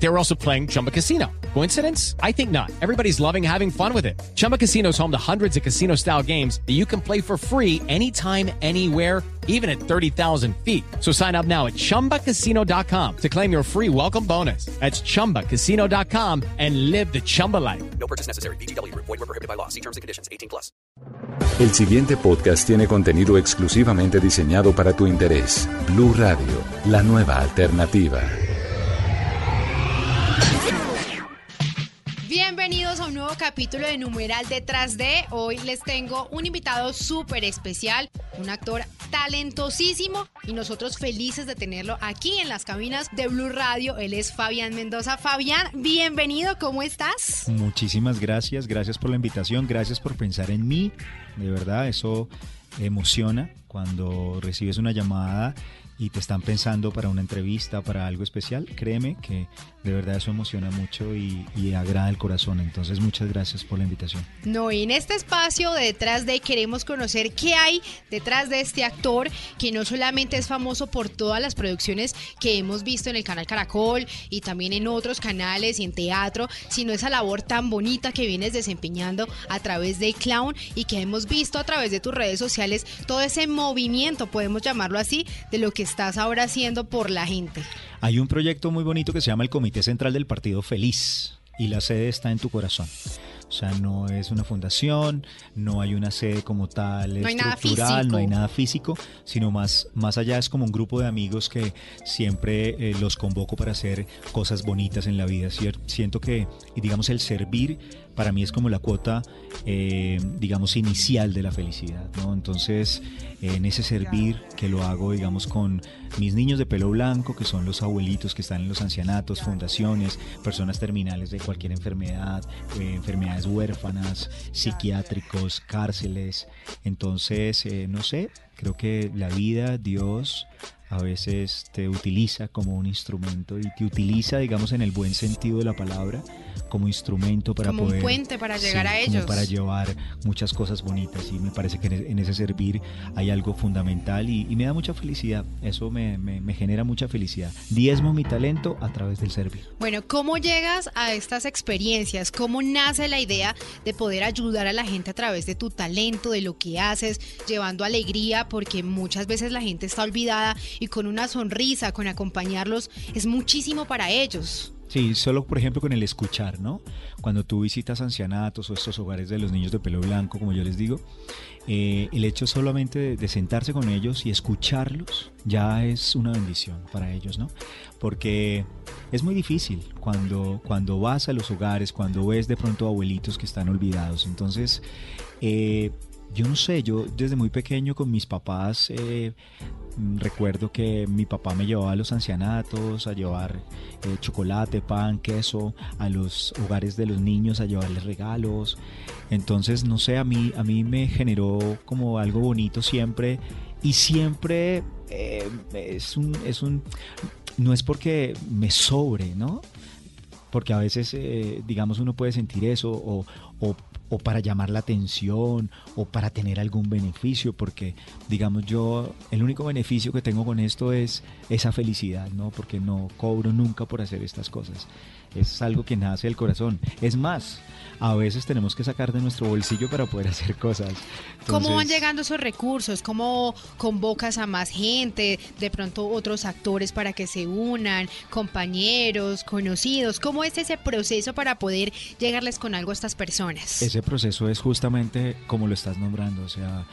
They were also playing Chumba Casino. Coincidence? I think not. Everybody's loving having fun with it. Chumba Casino is home to hundreds of casino style games that you can play for free anytime, anywhere, even at 30,000 feet. So sign up now at chumbacasino.com to claim your free welcome bonus. That's chumbacasino.com and live the Chumba life. No purchase necessary. BGW. Void were prohibited by law. See terms and conditions. 18 plus. El siguiente podcast tiene contenido exclusivamente diseñado para tu interés. Blue Radio, la nueva alternativa. Bienvenidos a un nuevo capítulo de Numeral Detrás de. Hoy les tengo un invitado súper especial, un actor talentosísimo y nosotros felices de tenerlo aquí en las cabinas de Blue Radio. Él es Fabián Mendoza. Fabián, bienvenido, ¿cómo estás? Muchísimas gracias, gracias por la invitación, gracias por pensar en mí. De verdad, eso emociona cuando recibes una llamada y te están pensando para una entrevista, para algo especial, créeme que de verdad eso emociona mucho y, agrada el corazón. Entonces, muchas gracias por la invitación. No, y en este espacio de detrás de queremos conocer qué hay detrás de este actor que no solamente es famoso por todas las producciones que hemos visto en el canal Caracol y también en otros canales y en teatro, sino esa labor tan bonita que vienes desempeñando a través de Clown y que hemos visto a través de tus redes sociales, todo ese movimiento, podemos llamarlo así, de lo que estás ahora haciendo por la gente. Hay un proyecto muy bonito que se llama el Comité Central del Partido Feliz y la sede está en tu corazón. O sea, no es una fundación, no hay una sede como tal no estructural, hay no hay nada físico, sino más, más allá es como un grupo de amigos que siempre eh, los convoco para hacer cosas bonitas en la vida. Siento que, digamos, el servir para mí es como la cuota, eh, digamos, inicial de la felicidad, ¿no? Entonces, en ese servir que lo hago, digamos, con mis niños de pelo blanco, que son los abuelitos que están en los ancianatos, fundaciones, personas terminales de cualquier enfermedad, eh, huérfanas, psiquiátricos, cárceles. Entonces, eh, no sé, creo que la vida, Dios, a veces te utiliza como un instrumento y te utiliza, digamos, en el buen sentido de la palabra, como instrumento para como poder... un puente para llegar sí, a como ellos. para llevar muchas cosas bonitas y me parece que en ese servir hay algo fundamental y, y me da mucha felicidad, eso me, me, me, genera mucha felicidad. Diezmo mi talento a través del servir. Bueno, ¿cómo llegas a estas experiencias? ¿Cómo nace la idea de poder ayudar a la gente a través de tu talento, de lo que haces, llevando alegría? Porque muchas veces la gente está olvidada y con una sonrisa, con acompañarlos, es muchísimo para ellos. Sí, solo por ejemplo con el escuchar, ¿no? Cuando tú visitas ancianatos o estos hogares de los niños de pelo blanco, como yo les digo, eh, el hecho solamente de, sentarse con ellos y escucharlos ya es una bendición para ellos, ¿no? Porque es muy difícil cuando, cuando vas a los hogares, cuando ves de pronto abuelitos que están olvidados. Entonces, eh, yo no sé, yo desde muy pequeño con mis papás eh, recuerdo que mi papá me llevaba a los ancianatos a llevar eh, chocolate, pan, queso, a los hogares de los niños a llevarles regalos. Entonces, no sé, a mí, a mí me generó como algo bonito siempre y siempre eh, es, un, es un... No es porque me sobre, ¿no? Porque a veces, digamos, uno puede sentir eso o, o o para llamar la atención o para tener algún beneficio, porque digamos yo el único beneficio que tengo con esto es esa felicidad, ¿no? Porque no cobro nunca por hacer estas cosas. Es algo que nace del corazón. Es más, a veces tenemos que sacar de nuestro bolsillo para poder hacer cosas. Entonces, ¿Cómo van llegando esos recursos? ¿Cómo convocas a más gente? De pronto otros actores para que se unan, compañeros, conocidos. ¿Cómo es ese proceso para poder llegarles con algo a estas personas? Ese proceso es justamente como lo estás nombrando, o sea,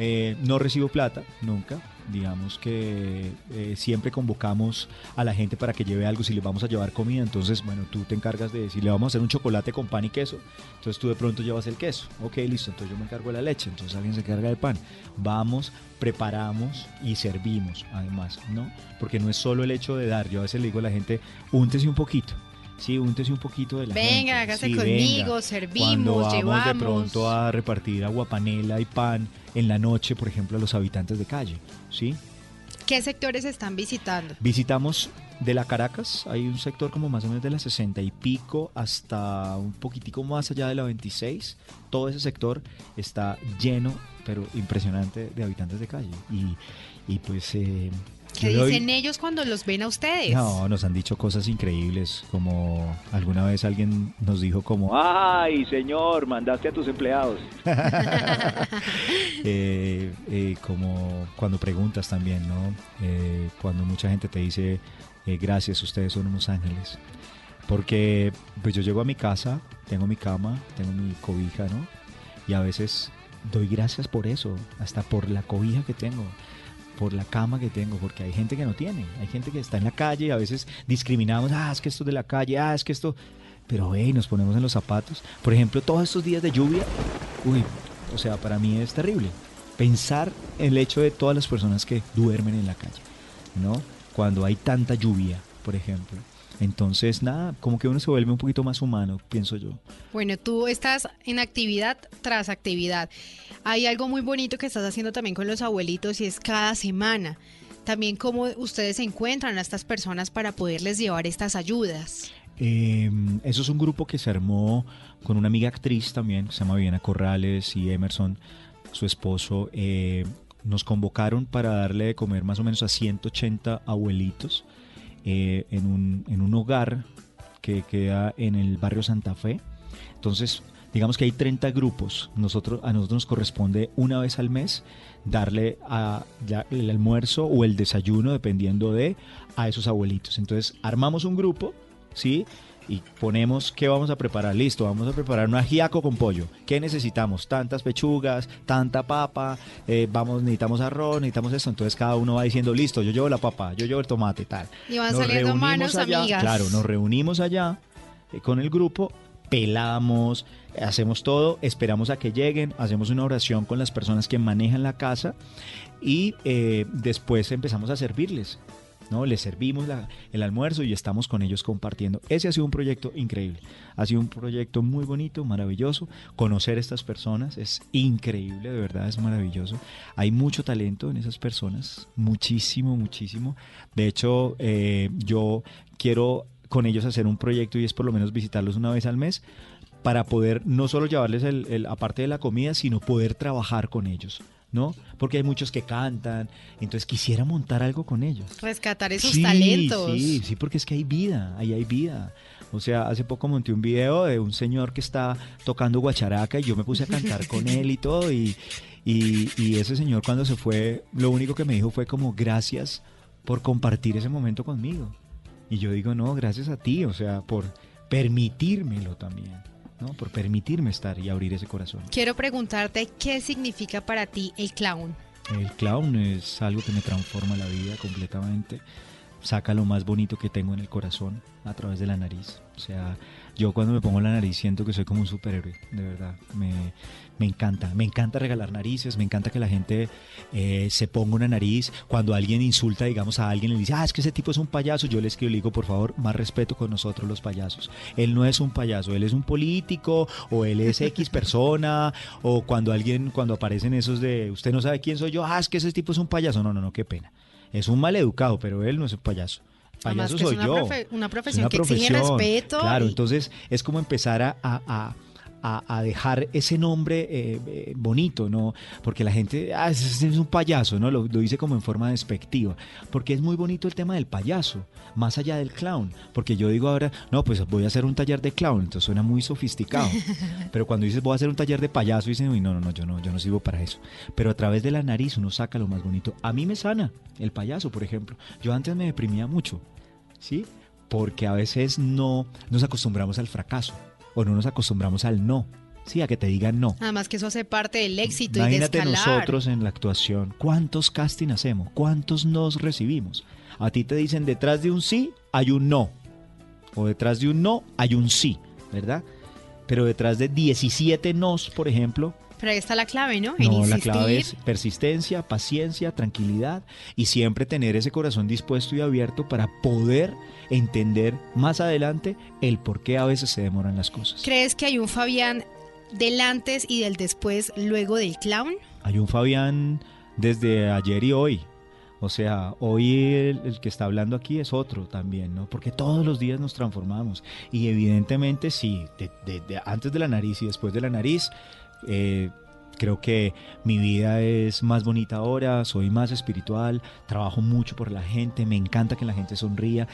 eh, no recibo plata, nunca. Digamos que eh, siempre convocamos a la gente para que lleve algo. Si le vamos a llevar comida, entonces, bueno, tú te encargas de decir, le vamos a hacer un chocolate con pan y queso. Entonces tú de pronto llevas el queso. Ok, listo, entonces yo me encargo de la leche. Entonces alguien se encarga del pan. Vamos, preparamos y servimos, además, ¿no? Porque no es solo el hecho de dar. Yo a veces le digo a la gente, úntese un poquito. Sí, úntese un poquito de la Venga, gente. hágase sí, conmigo, venga. servimos, Cuando vamos llevamos. de pronto a repartir agua panela y pan en la noche, por ejemplo, a los habitantes de calle, ¿sí? ¿Qué sectores están visitando? Visitamos de la Caracas hay un sector como más o menos de la 60 y pico hasta un poquitico más allá de la 26. Todo ese sector está lleno, pero impresionante, de habitantes de calle. Y, y pues... Eh, ¿Qué yo doy- dicen ellos cuando los ven a ustedes? No, nos han dicho cosas increíbles, como alguna vez alguien nos dijo como, ay señor, mandaste a tus empleados. Eh, eh, como cuando preguntas también, ¿no? Eh, cuando mucha gente te dice, eh, gracias, ustedes son unos ángeles. Porque pues yo llego a mi casa, tengo mi cama, tengo mi cobija, ¿no? Y a veces doy gracias por eso, hasta por la cobija que tengo, por la cama que tengo, porque hay gente que no tiene, hay gente que está en la calle y a veces discriminamos, ah, es que esto es de la calle, ah, es que esto... Pero hey, nos ponemos en los zapatos. Por ejemplo, todos estos días de lluvia, uy, o sea, para mí es terrible. Pensar el hecho de todas las personas que duermen en la calle, ¿no? Cuando hay tanta lluvia, por ejemplo. Entonces, nada, como que uno se vuelve un poquito más humano, pienso yo. Bueno, tú estás en actividad tras actividad. Hay algo muy bonito que estás haciendo también con los abuelitos y es cada semana. También cómo ustedes encuentran a estas personas para poderles llevar estas ayudas. Eh, eso es un grupo que se armó con una amiga actriz también, que se llama Viviana Corrales y Emerson, su esposo. eh, nos convocaron para darle de comer más o menos a 180 abuelitos eh, en, un, en un hogar que queda en el barrio Santa Fe. Entonces, digamos que hay 30 grupos. Nosotros, a nosotros nos corresponde una vez al mes darle a, ya el almuerzo o el desayuno, dependiendo de, a esos abuelitos. Entonces, armamos un grupo, ¿sí? Y ponemos qué vamos a preparar. Listo, vamos a preparar un ajiaco con pollo. ¿Qué necesitamos? Tantas pechugas, tanta papa, eh, vamos, necesitamos arroz, necesitamos esto. Entonces cada uno va diciendo, listo, yo llevo la papa, yo llevo el tomate, tal. Y van Nos saliendo reunimos manos allá, amigas. Claro, nos reunimos allá eh, con el grupo, pelamos, hacemos todo, esperamos a que lleguen, hacemos una oración con las personas que manejan la casa y eh, después empezamos a servirles. ¿No? Les servimos el almuerzo y estamos con ellos compartiendo. Ese ha sido un proyecto increíble. Ha sido un proyecto muy bonito, maravilloso. Conocer a estas personas es increíble, de verdad es maravilloso. Hay mucho talento en esas personas, muchísimo, muchísimo. De hecho, eh, yo quiero con ellos hacer un proyecto y es por lo menos visitarlos una vez al mes para poder no solo llevarles el, el- aparte de la comida, sino poder trabajar con ellos, ¿no? Porque hay muchos que cantan, entonces quisiera montar algo con ellos. Rescatar esos Sí, talentos. Sí, sí, porque es que hay vida, ahí hay vida. O sea, hace poco monté un video de un señor que está tocando guacharaca y yo me puse a cantar con él y todo. Y, y, y ese señor cuando se fue, lo único que me dijo fue como gracias por compartir ese momento conmigo. Y yo digo, no, gracias a ti, o sea, por permitírmelo también, ¿no? Por permitirme estar y abrir ese corazón. Quiero preguntarte qué significa para ti el clown. El clown es algo que me transforma la vida completamente. Saca lo más bonito que tengo en el corazón a través de la nariz. O sea, yo cuando me pongo la nariz siento que soy como un superhéroe, de verdad. Me, me encanta, me encanta regalar narices, me encanta que la gente eh, se ponga una nariz. Cuando alguien insulta, digamos, a alguien y le dice, ah, es que ese tipo es un payaso, yo le escribo y le digo, por favor, más respeto con nosotros los payasos. Él no es un payaso, él es un político, o él es X persona, o cuando alguien, cuando aparecen esos de, usted no sabe quién soy yo, ah, es que ese tipo es un payaso. No, no, no, qué pena. Es un maleducado, pero él no es un payaso. Además Payaso es soy una yo. profe- una Es profesión que exige respeto Claro, y- entonces es como empezar a, a- a- a- a dejar ese nombre eh, eh, bonito, ¿no? Porque la gente, ah, es un payaso, ¿no? Lo, lo dice como en forma despectiva. Porque es muy bonito el tema del payaso, más allá del clown. Porque yo digo ahora, no, pues voy a hacer un taller de clown, entonces suena muy sofisticado. Pero cuando dices voy a hacer un taller de payaso, dicen, uy, no, no, no, yo no, yo no sirvo para eso. Pero a través de la nariz uno saca lo más bonito. A mí me sana el payaso, por ejemplo. Yo antes me deprimía mucho. ¿sí? Porque a veces no nos acostumbramos al fracaso o no nos acostumbramos al no, ¿sí? A que te digan no. Además que eso hace parte del éxito y de Imagínate escalar. nosotros en la actuación, ¿cuántos casting hacemos? ¿Cuántos nos recibimos? A ti te dicen detrás de un sí hay un no, o detrás de un no hay un sí, ¿verdad? Pero detrás de 17 nos, por ejemplo, Pero ahí está la clave, ¿no? No, la clave es persistencia, paciencia, tranquilidad y siempre tener ese corazón dispuesto y abierto para poder entender más adelante el por qué a veces se demoran las cosas. ¿Crees que hay un Fabián del antes y del después luego del clown? Hay un Fabián desde ayer y hoy. O sea, hoy el, el, que está hablando aquí es otro también, ¿no? Porque todos los días nos transformamos. Y evidentemente sí, de, de, de antes de la nariz y después de la nariz, eh, creo que mi vida es más bonita ahora, soy más espiritual, trabajo mucho por la gente, me encanta que la gente sonría.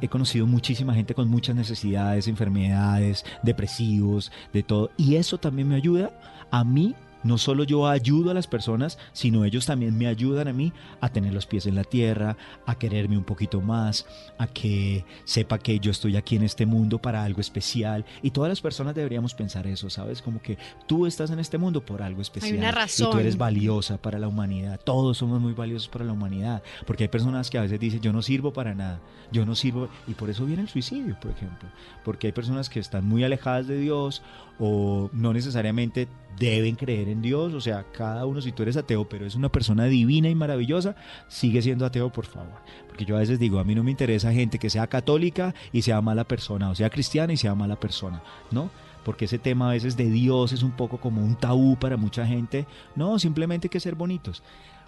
He conocido muchísima gente con muchas necesidades, enfermedades, depresivos, de todo. Y eso también me ayuda a mí no solo yo ayudo a las personas, sino ellos también me ayudan a mí a tener los pies en la tierra, a quererme un poquito más, a que sepa que yo estoy aquí en este mundo para algo especial. Y todas las personas deberíamos pensar eso, ¿sabes? Como que tú estás en este mundo por algo especial. Hay una razón. Y tú eres valiosa para la humanidad. Todos somos muy valiosos para la humanidad. Porque hay personas que a veces dicen, yo no sirvo para nada, yo no sirvo. Y por eso viene el suicidio, por ejemplo. Porque hay personas que están muy alejadas de Dios o no necesariamente deben creer en Dios, o sea, cada uno si tú eres ateo, pero es una persona divina y maravillosa, sigue siendo ateo, por favor. Porque yo a veces digo, a mí no me interesa gente que sea católica y sea mala persona, o sea cristiana y sea mala persona, ¿no? Porque ese tema a veces de Dios es un poco como un tabú para mucha gente. No, simplemente hay que ser bonitos.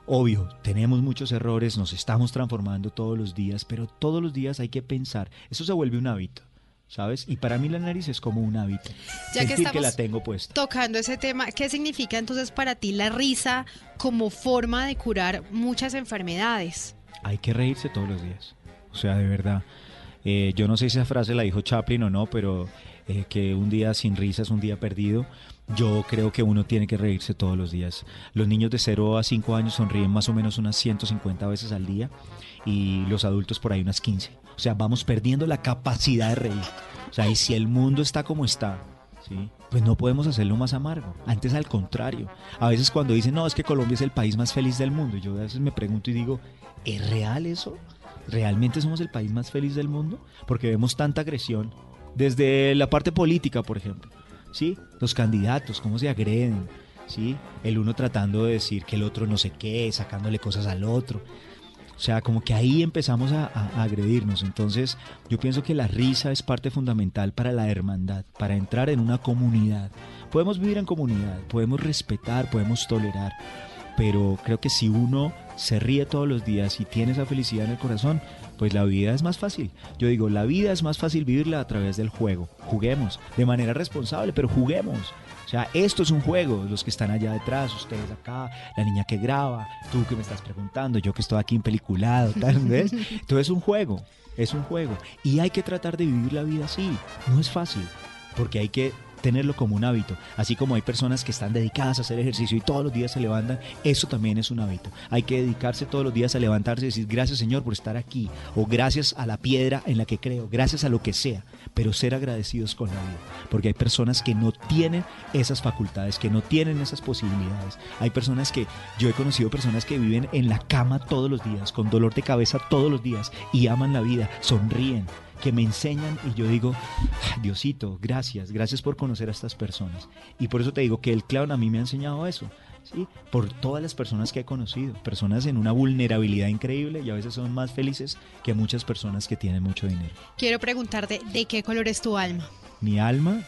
Obvio, tenemos muchos errores, nos estamos transformando todos los días, pero todos los días hay que pensar. Eso se vuelve un hábito. ¿Sabes? Y para mí la nariz es como un hábito. Ya que, que la tengo puesta. Tocando ese tema, ¿qué significa entonces para ti la risa como forma de curar muchas enfermedades? Hay que reírse todos los días. O sea, de verdad. Eh, yo no sé si esa frase la dijo Chaplin o no, pero eh, que un día sin risa es un día perdido. Yo creo que uno tiene que reírse todos los días. Los niños de 0 a 5 años sonríen más o menos unas 150 veces al día y los adultos por ahí unas 15. O sea, vamos perdiendo la capacidad de reír. O sea, y si el mundo está como está, pues no podemos hacerlo más amargo. Antes al contrario. A veces cuando dicen, no, es que Colombia es el país más feliz del mundo, yo a veces me pregunto y digo, ¿es real eso? ¿Realmente somos el país más feliz del mundo? Porque vemos tanta agresión desde la parte política, por ejemplo. ¿Sí? Los candidatos, cómo se agreden. ¿Sí? El uno tratando de decir que el otro no sé qué, sacándole cosas al otro. O sea, como que ahí empezamos a, a, agredirnos. Entonces, yo pienso que la risa es parte fundamental para la hermandad, para entrar en una comunidad. Podemos vivir en comunidad, podemos respetar, podemos tolerar, pero creo que si uno se ríe todos los días y tiene esa felicidad en el corazón, pues la vida es más fácil. Yo digo, la vida es más fácil vivirla a través del juego. Juguemos, de manera responsable, pero juguemos. O sea, esto es un juego, los que están allá detrás, ustedes acá, la niña que graba, tú que me estás preguntando, yo que estoy aquí en peliculado, tal vez. Todo es un juego, es un juego. Y hay que tratar de vivir la vida así. No es fácil, porque hay que tenerlo como un hábito. Así como hay personas que están dedicadas a hacer ejercicio y todos los días se levantan, eso también es un hábito. Hay que dedicarse todos los días a levantarse y decir gracias Señor por estar aquí, o gracias a la piedra en la que creo, gracias a lo que sea, pero ser agradecidos con la vida. Porque hay personas que no tienen esas facultades, que no tienen esas posibilidades. Hay personas que, yo he conocido personas que viven en la cama todos los días, con dolor de cabeza todos los días, y aman la vida, sonríen que me enseñan y yo digo, Diosito, gracias, gracias por conocer a estas personas. Y por eso te digo que el clown a mí me ha enseñado eso. ¿Sí? por todas las personas que he conocido, personas en una vulnerabilidad increíble y a veces son más felices que muchas personas que tienen mucho dinero. Quiero preguntarte, ¿de qué color es tu alma? Mi alma,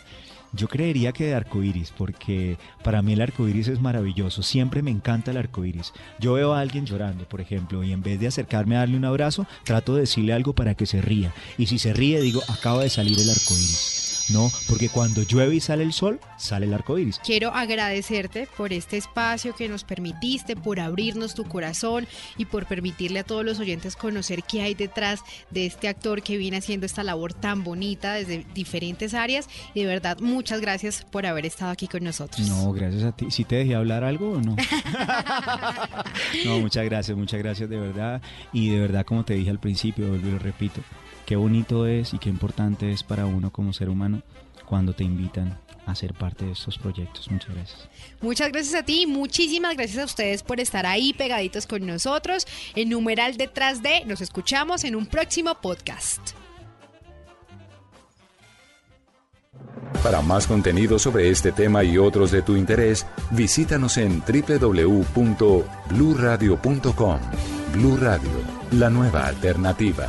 yo creería que de arcoiris, porque para mí el arcoiris es maravilloso. Siempre me encanta el arcoiris. Yo veo a alguien llorando, por ejemplo, y en vez de acercarme a darle un abrazo, trato de decirle algo para que se ría. Y si se ríe, digo, acaba de salir el arcoiris. No, porque cuando llueve y sale el sol, sale el arco iris. Quiero agradecerte por este espacio que nos permitiste, por abrirnos tu corazón y por permitirle a todos los oyentes conocer qué hay detrás de este actor que viene haciendo esta labor tan bonita desde diferentes áreas. Y de verdad, muchas gracias por haber estado aquí con nosotros. No, gracias a ti. ¿Si te dejé hablar algo o no? no, muchas gracias, muchas gracias de verdad. Y de verdad, como te dije al principio, lo repito, qué bonito es y qué importante es para uno como ser humano cuando te invitan a ser parte de estos proyectos. Muchas gracias. Muchas gracias a ti y muchísimas gracias a ustedes por estar ahí pegaditos con nosotros. En numeral detrás de, nos escuchamos en un próximo podcast. Para más contenido sobre este tema y otros de tu interés, visítanos en www.bluradio.com. Blu Radio, la nueva alternativa.